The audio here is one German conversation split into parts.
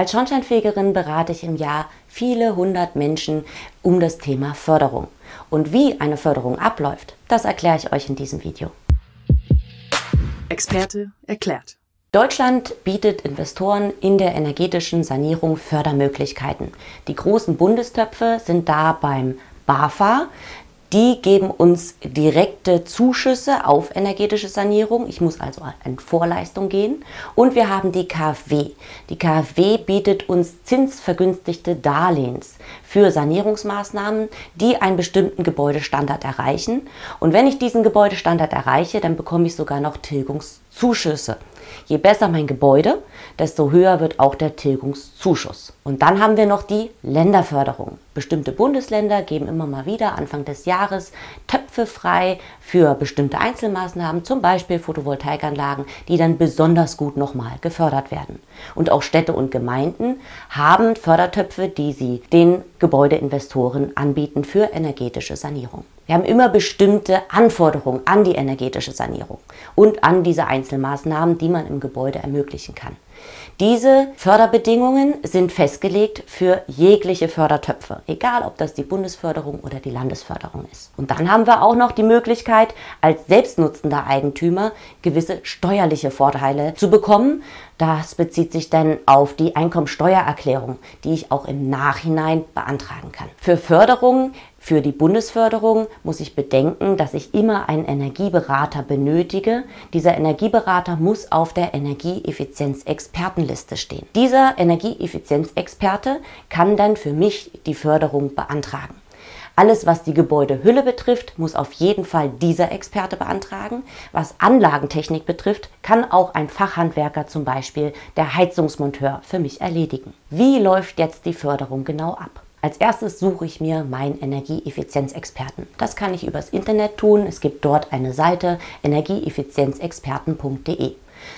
Als Schornsteinfegerin berate ich im Jahr viele hundert Menschen um das Thema Förderung. Und wie eine Förderung abläuft, das erkläre ich euch in diesem Video. Experte erklärt. Deutschland bietet Investoren in der energetischen Sanierung Fördermöglichkeiten. Die großen Bundestöpfe sind da beim BAFA, die geben uns direkte Zuschüsse auf energetische Sanierung. Ich muss also in Vorleistung gehen. Und wir haben die KfW. Die KfW bietet uns zinsvergünstigte Darlehens für Sanierungsmaßnahmen, die einen bestimmten Gebäudestandard erreichen. Und wenn ich diesen Gebäudestandard erreiche, dann bekomme ich sogar noch Tilgungszuschüsse. Je besser mein Gebäude, desto höher wird auch der Tilgungszuschuss. Und dann haben wir noch die Länderförderung. Bestimmte Bundesländer geben immer mal wieder Anfang des Jahres Töpfe frei für bestimmte Einzelmaßnahmen, zum Beispiel Photovoltaikanlagen, die dann besonders gut nochmal gefördert werden. Und auch Städte und Gemeinden haben Fördertöpfe, die sie den Gebäudeinvestoren anbieten für energetische Sanierung. Wir haben immer bestimmte Anforderungen an die energetische Sanierung und an diese Einzelmaßnahmen, die man im Gebäude ermöglichen kann. Diese Förderbedingungen sind festgelegt für jegliche Fördertöpfe, egal ob das die Bundesförderung oder die Landesförderung ist. Und dann haben wir auch noch die Möglichkeit, als selbstnutzender Eigentümer gewisse steuerliche Vorteile zu bekommen. Das bezieht sich dann auf die Einkommensteuererklärung, die ich auch im Nachhinein beantragen kann. Für Förderungen für die Bundesförderung muss ich bedenken, dass ich immer einen Energieberater benötige. Dieser Energieberater muss auf der Energieeffizienzexpertenliste stehen. Dieser Energieeffizienzexperte kann dann für mich die Förderung beantragen. Alles, was die Gebäudehülle betrifft, muss auf jeden Fall dieser Experte beantragen. Was Anlagentechnik betrifft, kann auch ein Fachhandwerker, zum Beispiel der Heizungsmonteur, für mich erledigen. Wie läuft jetzt die Förderung genau ab? Als erstes suche ich mir meinen Energieeffizienzexperten. Das kann ich übers Internet tun. Es gibt dort eine Seite energieeffizienzexperten.de.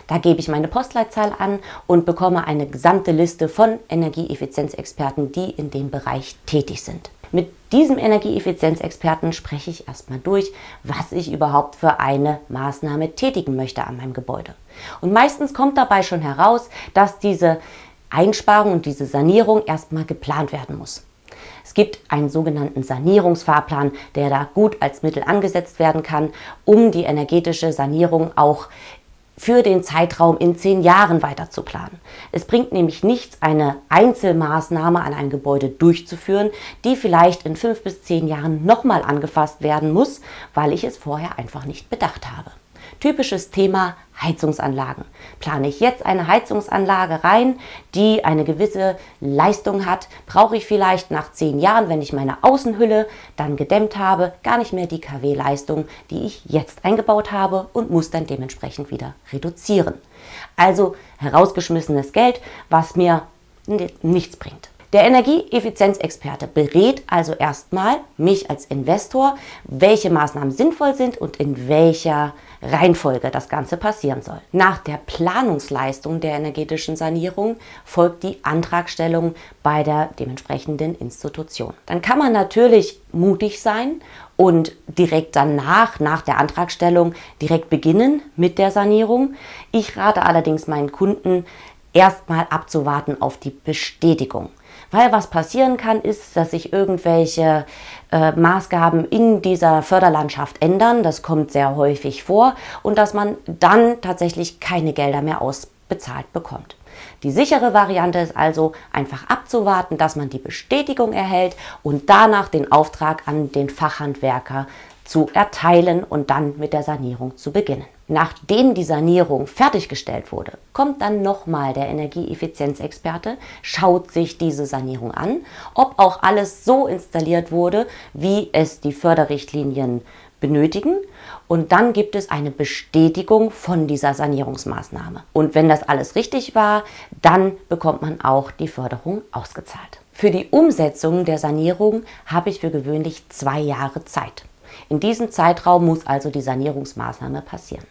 Da gebe ich meine Postleitzahl an und bekomme eine gesamte Liste von Energieeffizienzexperten, die in dem Bereich tätig sind. Mit diesem Energieeffizienzexperten spreche ich erstmal durch, was ich überhaupt für eine Maßnahme tätigen möchte an meinem Gebäude. Und meistens kommt dabei schon heraus, dass diese Einsparung und diese Sanierung erstmal geplant werden muss. Es gibt einen sogenannten Sanierungsfahrplan, der da gut als Mittel angesetzt werden kann, um die energetische Sanierung auch für den Zeitraum in zehn Jahren weiter zu planen. Es bringt nämlich nichts, eine Einzelmaßnahme an einem Gebäude durchzuführen, die vielleicht in fünf bis zehn Jahren nochmal angefasst werden muss, weil ich es vorher einfach nicht bedacht habe. Typisches Thema Heizungsanlagen. Plane ich jetzt eine Heizungsanlage rein, die eine gewisse Leistung hat, brauche ich vielleicht nach zehn Jahren, wenn ich meine Außenhülle dann gedämmt habe, gar nicht mehr die KW-Leistung, die ich jetzt eingebaut habe und muss dann dementsprechend wieder reduzieren. Also herausgeschmissenes Geld, was mir nichts bringt. Der Energieeffizienzexperte berät also erstmal mich als Investor, welche Maßnahmen sinnvoll sind und in welcher Reihenfolge das Ganze passieren soll. Nach der Planungsleistung der energetischen Sanierung folgt die Antragstellung bei der dementsprechenden Institution. Dann kann man natürlich mutig sein und direkt danach, nach der Antragstellung, direkt beginnen mit der Sanierung. Ich rate allerdings meinen Kunden, erstmal abzuwarten auf die Bestätigung. Weil was passieren kann, ist, dass sich irgendwelche äh, Maßgaben in dieser Förderlandschaft ändern. Das kommt sehr häufig vor und dass man dann tatsächlich keine Gelder mehr ausbezahlt bekommt. Die sichere Variante ist also einfach abzuwarten, dass man die Bestätigung erhält und danach den Auftrag an den Fachhandwerker zu erteilen und dann mit der Sanierung zu beginnen. Nachdem die Sanierung fertiggestellt wurde, kommt dann nochmal der Energieeffizienzexperte, schaut sich diese Sanierung an, ob auch alles so installiert wurde, wie es die Förderrichtlinien benötigen. Und dann gibt es eine Bestätigung von dieser Sanierungsmaßnahme. Und wenn das alles richtig war, dann bekommt man auch die Förderung ausgezahlt. Für die Umsetzung der Sanierung habe ich für gewöhnlich zwei Jahre Zeit. In diesem Zeitraum muss also die Sanierungsmaßnahme passieren.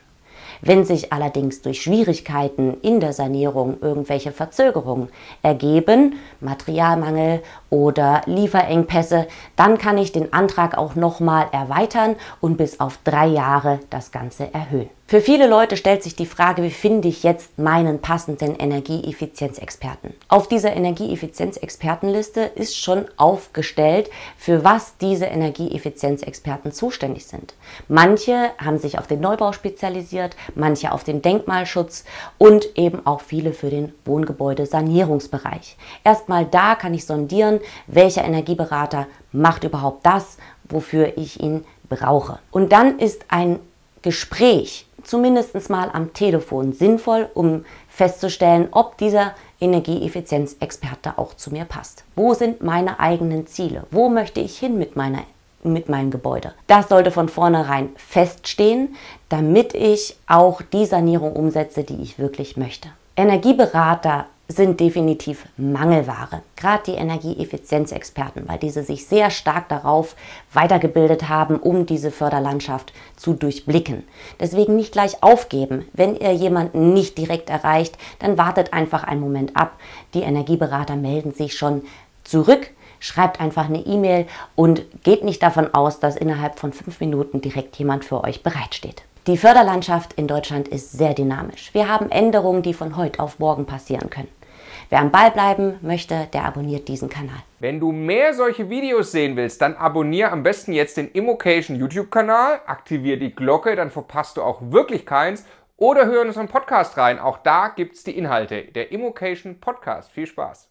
Wenn sich allerdings durch Schwierigkeiten in der Sanierung irgendwelche Verzögerungen ergeben, Materialmangel oder Lieferengpässe, dann kann ich den Antrag auch nochmal erweitern und bis auf drei Jahre das Ganze erhöhen. Für viele Leute stellt sich die Frage, wie finde ich jetzt meinen passenden Energieeffizienzexperten? Auf dieser Energieeffizienzexpertenliste ist schon aufgestellt, für was diese Energieeffizienzexperten zuständig sind. Manche haben sich auf den Neubau spezialisiert, manche auf den Denkmalschutz und eben auch viele für den Wohngebäudesanierungsbereich. Erstmal da kann ich sondieren, welcher Energieberater macht überhaupt das, wofür ich ihn brauche. Und dann ist ein Gespräch zumindest mal am Telefon sinnvoll, um festzustellen, ob dieser Energieeffizienzexperte auch zu mir passt. Wo sind meine eigenen Ziele? Wo möchte ich hin mit meiner mit meinem Gebäude. Das sollte von vornherein feststehen, damit ich auch die Sanierung umsetze, die ich wirklich möchte. Energieberater sind definitiv Mangelware. Gerade die Energieeffizienzexperten, weil diese sich sehr stark darauf weitergebildet haben, um diese Förderlandschaft zu durchblicken. Deswegen nicht gleich aufgeben. Wenn ihr jemanden nicht direkt erreicht, dann wartet einfach einen Moment ab. Die Energieberater melden sich schon zurück. Schreibt einfach eine E-Mail und geht nicht davon aus, dass innerhalb von fünf Minuten direkt jemand für euch bereitsteht. Die Förderlandschaft in Deutschland ist sehr dynamisch. Wir haben Änderungen, die von heute auf morgen passieren können. Wer am Ball bleiben möchte, der abonniert diesen Kanal. Wenn du mehr solche Videos sehen willst, dann abonniere am besten jetzt den Immocation YouTube-Kanal, aktiviere die Glocke, dann verpasst du auch wirklich keins. Oder hör in unseren Podcast rein, auch da gibt es die Inhalte. Der Immocation Podcast. Viel Spaß!